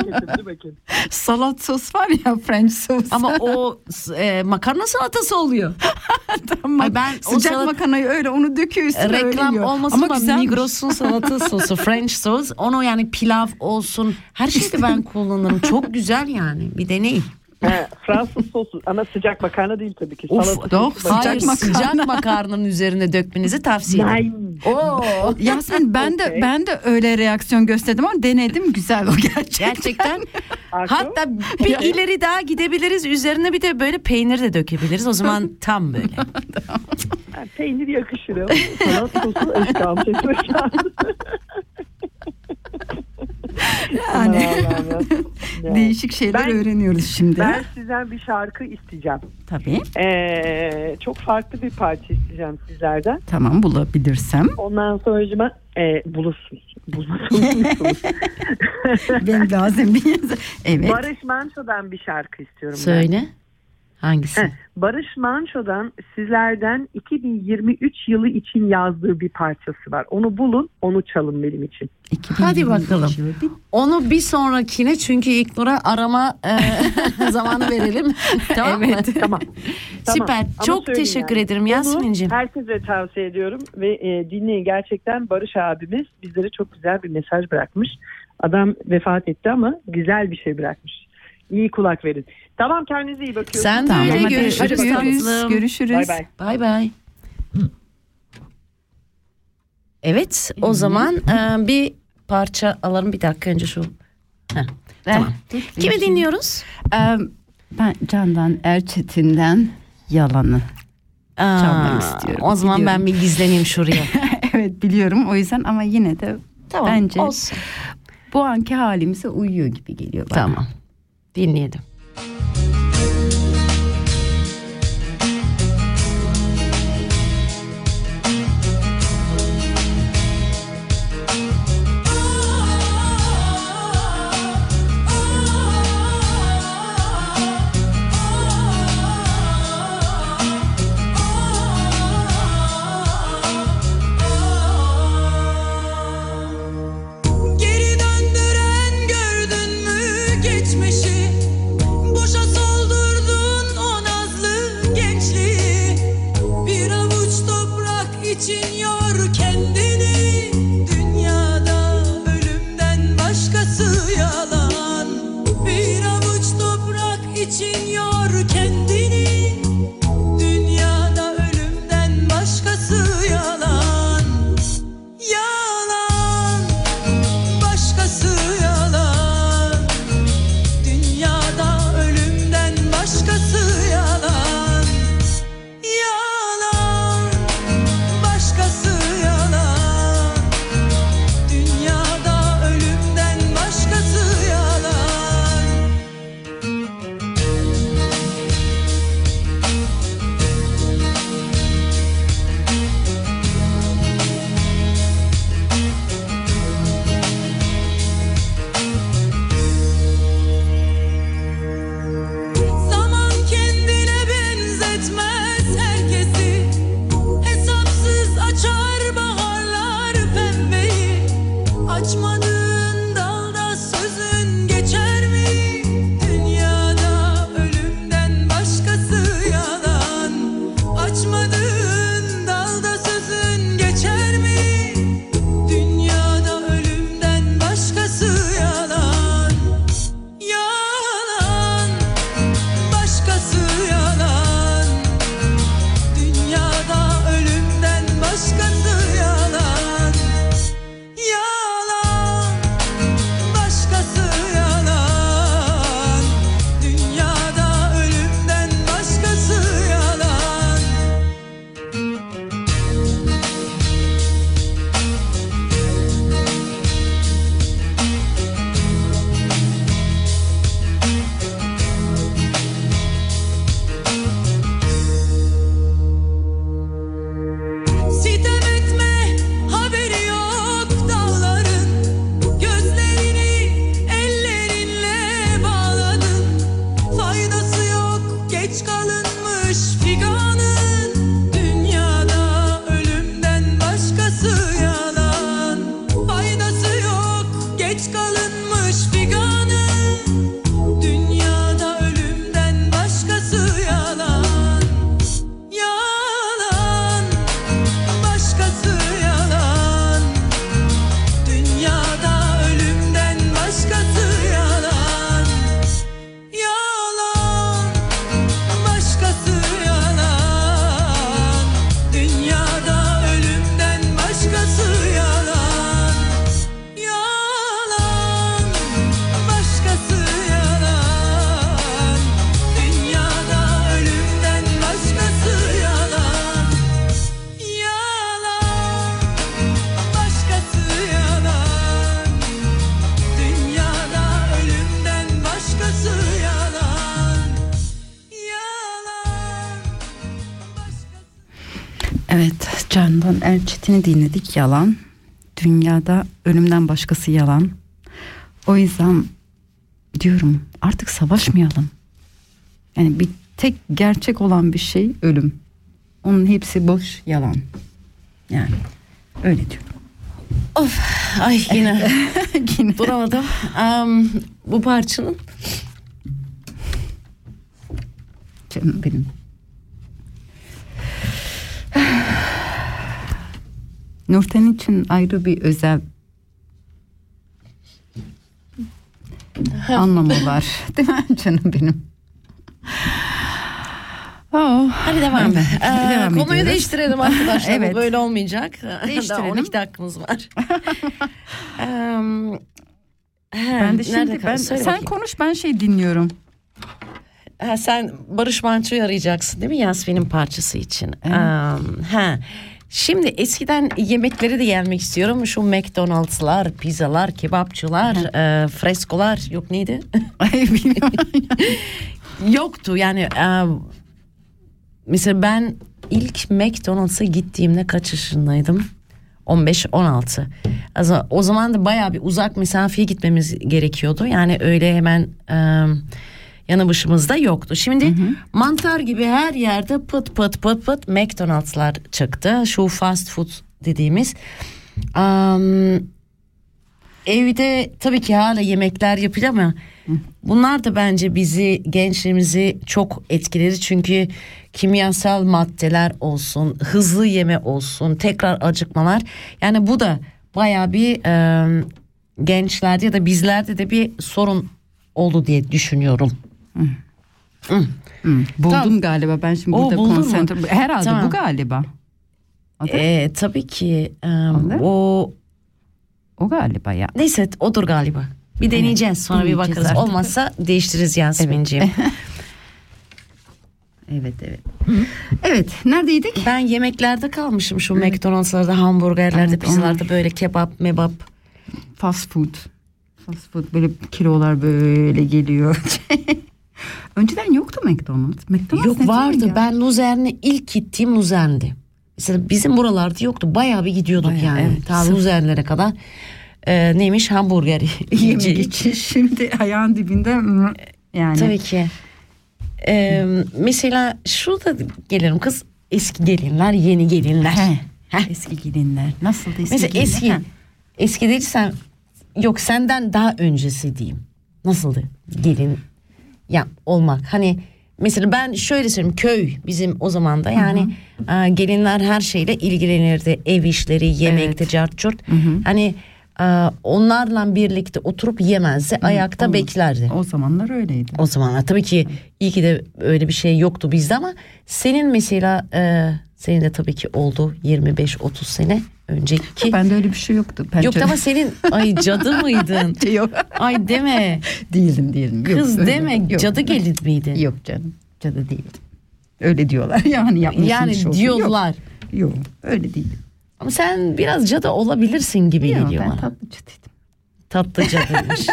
Salat sos var ya French sos. Ama o e, makarna salatası oluyor. Tamam. Ay ben Sıcak salat- makarnayı öyle onu döküyor üstüne Reklam olmasın Ama ama. Migros'un salata sosu, French sos. Onu yani pilav olsun. Her şeyde ben kullanırım. Çok güzel yani. Bir deneyin. He, Fransız sosu ama sıcak makarna değil tabii ki. Of, Salata doch, sosu. Sıcak Hayır, makarna. sıcak makarnanın üzerine dökmenizi tavsiye ederim. Nein. Oo. Yasemin ben de Okey. ben de öyle reaksiyon gösterdim ama denedim güzel o gerçekten. Gerçekten. Aklı. Hatta bir ileri daha gidebiliriz. Üzerine bir de böyle peynir de dökebiliriz. O zaman tam böyle. Ha, peynir yakışır. ama Salat sosu eşkam. Yani değişik şeyler Ben- öğreniyoruz şimdi. Ben sizden bir şarkı isteyeceğim. Tabii. Ee, çok farklı bir parça isteyeceğim sizlerden. Tamam bulabilirsem. Ondan sonra e, bulursunuz. Bulursunuz. Benim lazım bir. Evet. Barış Manço'dan bir şarkı istiyorum ben. Hangisi? Heh, Barış Manço'dan sizlerden 2023 yılı için yazdığı bir parçası var. Onu bulun, onu çalın benim için. 2023 Hadi bakalım. Onu bir sonrakine çünkü İlknur'a arama e, zamanı verelim. tamam mı? Evet. Tamam. Tamam. Süper. Ama Çok teşekkür yani. ederim Yasmin'ciğim. herkese tavsiye ediyorum ve e, dinleyin. Gerçekten Barış abimiz bizlere çok güzel bir mesaj bırakmış. Adam vefat etti ama güzel bir şey bırakmış. İyi kulak verin. Tamam kendinize iyi bakıyorsunuz. Sen de Tamam, öyle görüşürüz görüşürüz. tatlım. Görüşürüz. Bay bay. Bay bay. Evet o zaman e, bir parça alalım bir dakika önce şu. Heh, tamam. Kimi dinliyoruz? Ee, ben Candan Erçetin'den Yalanı. Aa, Çalmak istiyorum, O zaman biliyorum. ben bir gizleneyim şuraya. evet biliyorum o yüzden ama yine de tamam Bence- olsun. bu anki halimize uyuyor gibi geliyor bana. Tamam dinleyelim. Erçetin'i dinledik yalan. Dünyada ölümden başkası yalan. O yüzden diyorum artık savaşmayalım. Yani bir tek gerçek olan bir şey ölüm. Onun hepsi boş yalan. Yani öyle diyorum. Of ay yine Yine. duramadım. Am, bu parçanın Canım benim. Nurten için ayrı bir özel anlamı var. Değil mi canım benim? Oh. Hadi devam. Evet, Ee, devam konuyu ediyoruz. değiştirelim arkadaşlar. Evet. Bu böyle olmayacak. Daha Değiştirelim. 12 dakikamız var. Ben de şimdi ben, sen bakayım. konuş ben şey dinliyorum. Ha, sen Barış Manço'yu arayacaksın değil mi Yasmin'in parçası için? Evet. Em, ha. Şimdi eskiden yemekleri de gelmek istiyorum. Şu McDonald's'lar, pizzalar, kebapçılar, e, freskolar yok neydi? Yoktu yani e, mesela ben ilk McDonald's'a gittiğimde kaç yaşındaydım? 15-16. Also, o zaman da bayağı bir uzak mesafeye gitmemiz gerekiyordu. Yani öyle hemen e, yanı başımızda yoktu. Şimdi mantar gibi her yerde pıt pıt pıt pıt McDonald's'lar çıktı. Şu fast food dediğimiz. Am, evde tabii ki hala yemekler yapılıyor ama bunlar da bence bizi gençliğimizi çok etkiledi çünkü kimyasal maddeler olsun hızlı yeme olsun tekrar acıkmalar yani bu da baya bir e, gençlerde ya da bizlerde de bir sorun oldu diye düşünüyorum. Hmm, buldum Tamam. galiba ben şimdi O, burada mu? konsantre. Herhalde Tamam. bu galiba. Adı? E, tabii ki Anladın? o o galiba ya. neyse odur galiba. Bir deneyeceğiz sonra bir deneyeceğiz bakarız. artık. Olmazsa değiştiririz Yasmin'ciğim. Evet evet. Evet neredeydik? Ben yemeklerde kalmışım şu McDonald's'larda, hamburgerlerde, Evet, pizzalarda böyle kebap, mebap. Fast food. Fast food böyle kilolar böyle geliyor. Önceden yoktu McDonald's. McDonald's Yok vardı. ya? Ben Luzern'e ilk gittiğim Luzern'di. Mesela bizim buralarda yoktu. Bayağı bir gidiyorduk Bayağı, yani. evet. Ta Luzern'lere kadar. Ee, neymiş hamburger yemek için şimdi ayağın dibinde yani. Tabii ki. Ee, mesela şurada gelirim kız eski gelinler yeni gelinler. He. Heh. Eski gelinler. Nasıl eski Mesela gelinler? eski eski değilsen yok senden daha öncesi diyeyim. Nasıldı gelin ya olmak. Hani mesela ben şöyle söyleyeyim köy bizim o zaman da yani e, gelinler her şeyle ilgilenirdi. Ev işleri yemekte Evet. cart curt. Hani onlarla birlikte oturup yemezdi ayakta olmaz. beklerdi. O zamanlar öyleydi. O zamanlar tabii ki iyi ki de öyle bir şey yoktu bizde ama senin mesela e, senin de tabii ki oldu 25-30 sene önceki. Bende öyle bir şey yoktu. Ben Yok çok- ama senin ay cadı mıydın? Yok. Ay deme. değildim değildim. Yok, Kız deme yok. cadı gelin miydin? Yok canım. Cadı değildim. Öyle diyorlar yani yapmışsın Yani olsun. diyorlar. Yok, yok öyle değilim. Ama sen biraz cadı olabilirsin gibi Yok, geliyor ben bana. tatlı cadıydım. Tatlı cadıymış.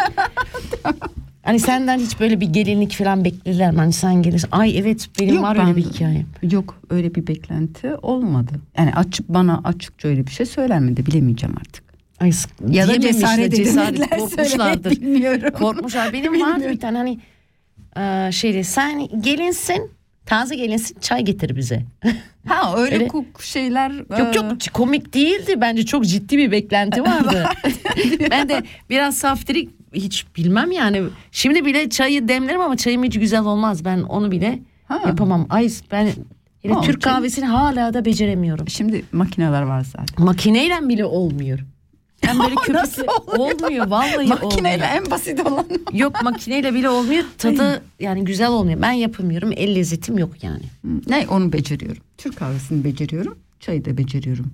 hani senden hiç böyle bir gelinlik falan beklediler mi? Hani sen gelirsin. Ay evet benim Yok, var ben- öyle bir hikayem. Yok öyle bir beklenti olmadı. Yani açıp bana açıkça öyle bir şey söylenmedi bilemeyeceğim artık. Ay, Ya da cesaret cesaret korkmuşlardır. bilmiyorum. Korkmuşlar. Benim vardı bir tane hani e, şeydi sen gelinsin Taze gelinsin çay getir bize. Ha öyle, Öyle- kuk şeyler. Yok e, yok komik değildi. Bence çok ciddi bir beklenti vardı. ben de biraz saftirik hiç bilmem yani. Şimdi bile çayı demlerim ama çayım hiç güzel olmaz. Ben onu bile Ha. yapamam. Ay ben hele Ha, Türk çay- kahvesini hala da beceremiyorum. Şimdi makineler var zaten. Makineyle bile olmuyor. Ben böyle köpüklü olmuyor vallahi Makineyle olmuyor. en basit olan. Yok makineyle bile olmuyor. Tadı yani güzel olmuyor. Ben yapamıyorum. El lezzetim yok yani. ne onu beceriyorum. Türk kahvesini beceriyorum. Çayı da beceriyorum.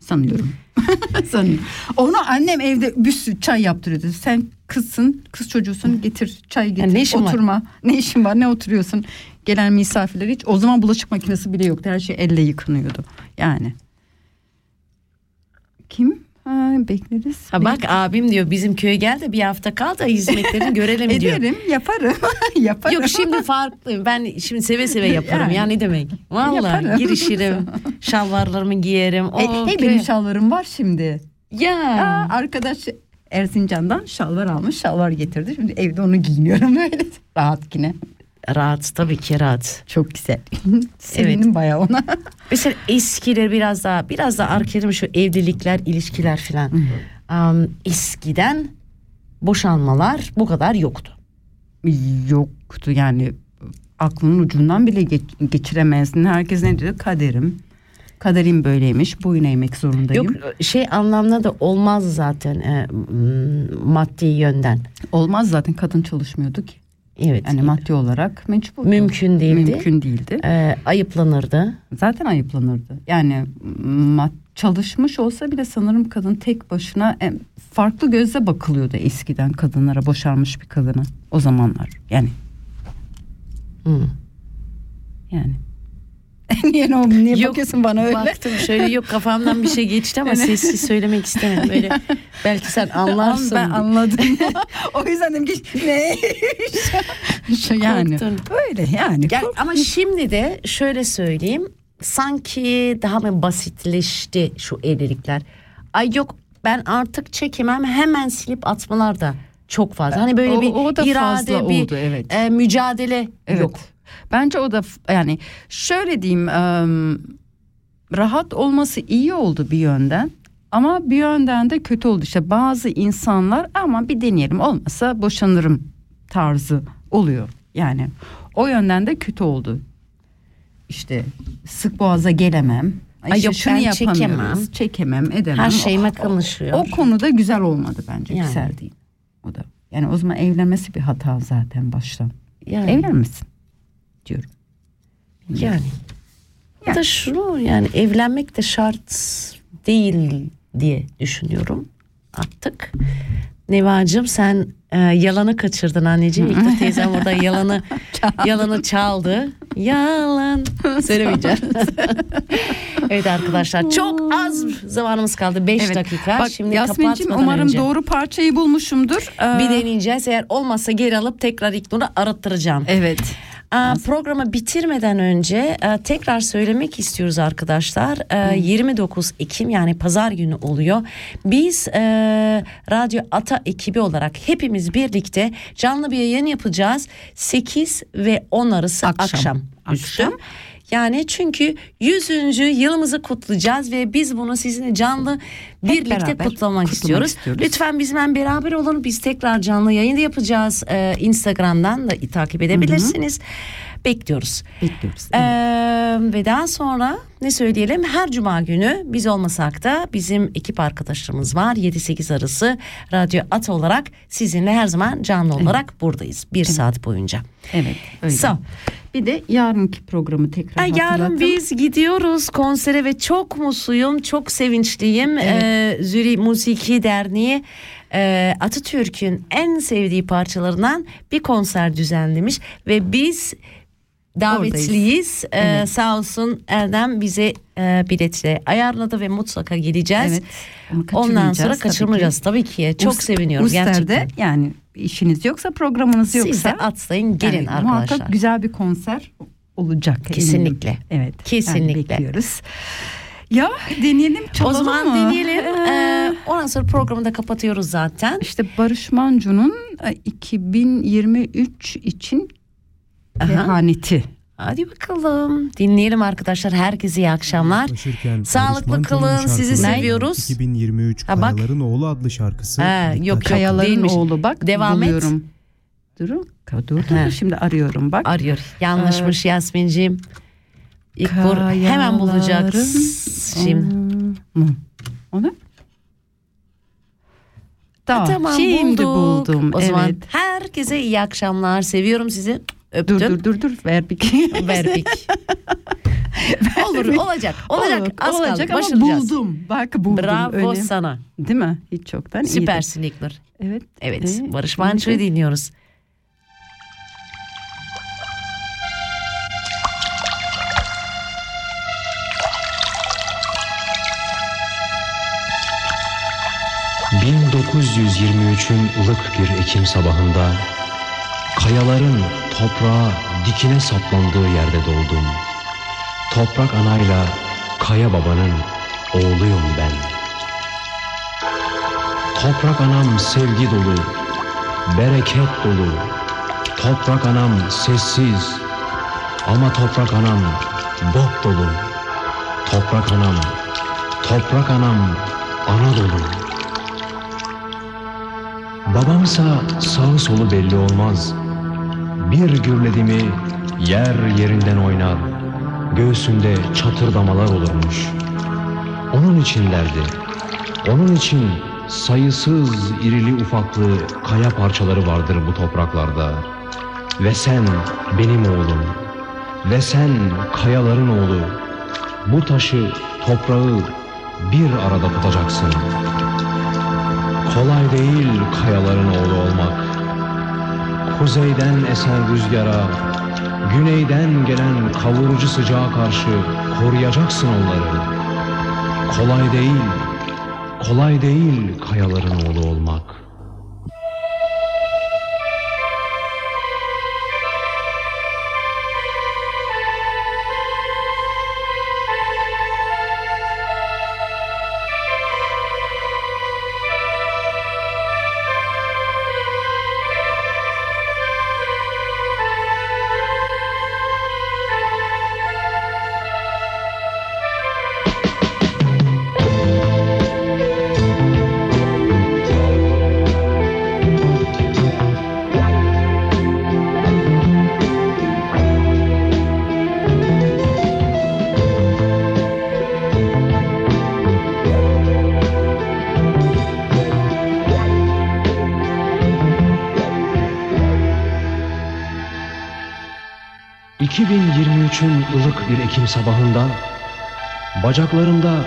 Sanıyorum. Sanıyorum. Onu annem evde bir sürü çay yaptırıyordu. Sen kızsın, kız çocuğusun getir çay getir. Yani ne işin var? Oturma. Ne işin var? Ne oturuyorsun? Gelen misafirler hiç. O zaman bulaşık makinesi bile yoktu. Her şey elle yıkanıyordu. Yani. Kim? Ha, bekleriz. Ha bak abim diyor bizim köye gel de bir hafta kal da hizmetlerini görelim diyor. Ederim, yaparım. yaparım. Yok şimdi farklı. Ben şimdi seve seve yaparım. Yani. Ya ne demek? Vallahi Yaparım. girişirim. şalvarlarımı giyerim. E, O hey, benim şalvarım var şimdi. Ya. Aa, arkadaş Erzincan'dan şalvar almış, şalvar getirdi. Şimdi evde onu giyiniyorum öyle. Rahat yine. Rahat tabii ki rahat. Çok güzel. Sevindim bayağı ona. Mesela eskiler biraz daha biraz daha arkerim şu evlilikler, ilişkiler filan. Am, eskiden boşanmalar bu kadar yoktu. Yoktu yani aklının ucundan bile geç- geçiremezdin. Herkes ne diyor? Kaderim. Kaderim böyleymiş. Boyun eğmek zorundayım. Yok şey anlamda da olmaz zaten e, maddi yönden. Olmaz zaten kadın çalışmıyordu ki. Evet. Yani maddi olarak mecbur. Mümkün değildi. Mümkün değildi. E, ayıplanırdı. Zaten ayıplanırdı. Yani çalışmış olsa bile sanırım kadın tek başına e, farklı gözle bakılıyordu eskiden kadınlara boşanmış bir kadına o zamanlar. Yani Hı. yani. niye ne oldu? Niye Yok, bakıyorsun bana öyle? Baktım şöyle yok kafamdan bir şey geçti ama sessiz söylemek istemedim. Böyle belki sen anlarsın. Ben anladım. o yüzden dedim ki ne? Yani Korktun. öyle yani. Gel, ama şimdi de şöyle söyleyeyim. Sanki daha mı basitleşti şu evlilikler. Ay yok ben artık çekemem hemen silip atmalar da çok fazla. Hani böyle O- bir o da irade fazla bir oldu, evet. e, mücadele Evet. yok. Bence o da yani şöyle diyeyim rahat olması iyi oldu bir yönden ama bir yönden de kötü oldu. İşte bazı insanlar ama bir deneyelim olmasa boşanırım tarzı oluyor. Yani o yönden de kötü oldu. İşte sık boğaza gelemem. Ay işte yok, şunu yapamıyoruz. çekemem. Çekemem, edemem. Her O- şeyime o- konuşuyor. O konuda güzel olmadı bence. Yani. Güzel değil. O da. Yani o zaman evlenmesi bir hata zaten baştan. Yani, Evlenmesin diyorum. yani. Ya da şunu yani evlenmek de şart değil diye düşünüyorum artık. Nevacığım sen e, yalanı kaçırdın anneciğim. İlk teyzem orada yalanı yalanı çaldı. Yalan. Söylemeyeceğim. evet arkadaşlar çok az zamanımız kaldı. 5 dakika. Bak Şimdi Yasmin'cim umarım önce. doğru parçayı bulmuşumdur. Ee, Bir deneyeceğiz. Eğer olmazsa geri alıp tekrar İknur'u arattıracağım. Evet. Aa, programı bitirmeden önce e, tekrar söylemek istiyoruz arkadaşlar. E, 29 Ekim yani pazar günü oluyor. Biz e, Radyo Ata ekibi olarak hepimiz birlikte canlı bir yayın yapacağız. 8 ve 10 arası akşam, Akşam. Akşam. Yani çünkü 100. yılımızı kutlayacağız ve biz bunu sizinle canlı birlikte kutlamak, kutlamak istiyoruz. istiyoruz. Lütfen bizimle beraber olun. Biz tekrar canlı yayın da yapacağız. Ee, Instagram'dan da takip edebilirsiniz. Bekliyoruz. Bekliyoruz. Ee, ve daha sonra ne söyleyelim her cuma günü biz olmasak da bizim ekip arkadaşlarımız var 7-8 arası Radyo At olarak sizinle her zaman canlı olarak buradayız bir saat boyunca. evet. Öyle. So, Bir de yarınki programı tekrar Ay, yarın biz gidiyoruz konsere ve çok mutluyum, çok sevinçliyim. Ee, Züri Musiki Derneği e, Atatürk'ün en sevdiği parçalarından bir konser düzenlemiş ve biz davetliyiz. Ee, Evet. Sağ olsun Erdem bize e, biletleri ayarladı ve mutlaka geleceğiz. Evet. Ondan kaçırmayacağız sonra tabii kaçırmayacağız ki. tabii ki. Çok Us- seviniyorum Uster'de gerçekten. yani işiniz yoksa programınız yoksa. Siz de atlayın gelin yani arkadaşlar. Muhakkak güzel bir konser olacak. eminim. Kesinlikle. Evet. Kesinlikle. Yani bekliyoruz. Ya deneyelim O çalalım zaman mı? deneyelim. Ee, Ee, ondan sonra programı da kapatıyoruz zaten. İşte Barış Manço'nun e, 2023 için kehaneti. Hadi bakalım. Dinleyelim arkadaşlar. Herkese iyi akşamlar. Yaklaşırken Sağlıklı. Manço'nun Sizi seviyoruz. 2023 Ha, bak. Kayaların Oğlu adlı şarkısı. Ha, yok. Kayaların değilmiş. oğlu bak Devam et. buluyorum. Durun. Dur dur şimdi arıyorum bak. Arıyor. Yanlışmış Yasmin'ciğim. İlk vur. Hemen bulacaksın. Şimdi. Mı? O ne? Tamam, Tamam şimdi bulduk. buldum. O zaman evet. herkese iyi akşamlar. Seviyorum sizi. Öptüm. Dur dur dur dur ver bir Ver pik. Olur olacak. Olacak. Olur, Az olacak kaldı. ama buldum. Bak buldum. Bravo öyle. sana. Değil mi? Hiç çoktan iyiydi. Süpersin İlknur. Evet. Evet. Ee, Barış Manço'yu dinliyoruz. ...1923'ün ılık bir Ekim sabahında... ...kayaların toprağa dikine saplandığı yerde doğdum. Toprak anayla kaya babanın oğluyum ben. Toprak anam sevgi dolu, bereket dolu. Toprak anam sessiz ama toprak anam dop dolu. Toprak anam, toprak anam ana dolu. Babamsa sağı solu belli olmaz. Bir gürledi mi yer yerinden oynar. Göğsünde çatırdamalar olurmuş. Onun için derdi. Onun için sayısız irili ufaklı kaya parçaları vardır bu topraklarda. Ve sen benim oğlum. Ve sen kayaların oğlu. Bu taşı, toprağı bir arada tutacaksın. Kolay değil kayaların oğlu olmak. Kuzeyden esen rüzgara, güneyden gelen kavurucu sıcağa karşı koruyacaksın onları. Kolay değil, kolay değil kayaların oğlu olmak. Ekim sabahında... ...bacaklarımda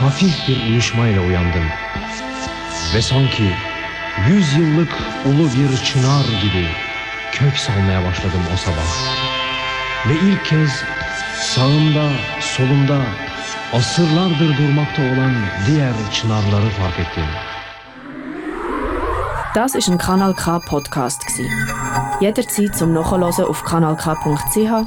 hafif bir uyuşmayla uyandım. Ve sanki yüz yıllık ulu bir çınar gibi... ...kök salmaya başladım o sabah. Ve ilk kez sağımda, solumda... ...asırlardır durmakta olan diğer çınarları fark ettim. Das ist ein Kanal K Podcast gsi. Jederzeit zum Nachhören auf kanalk.ch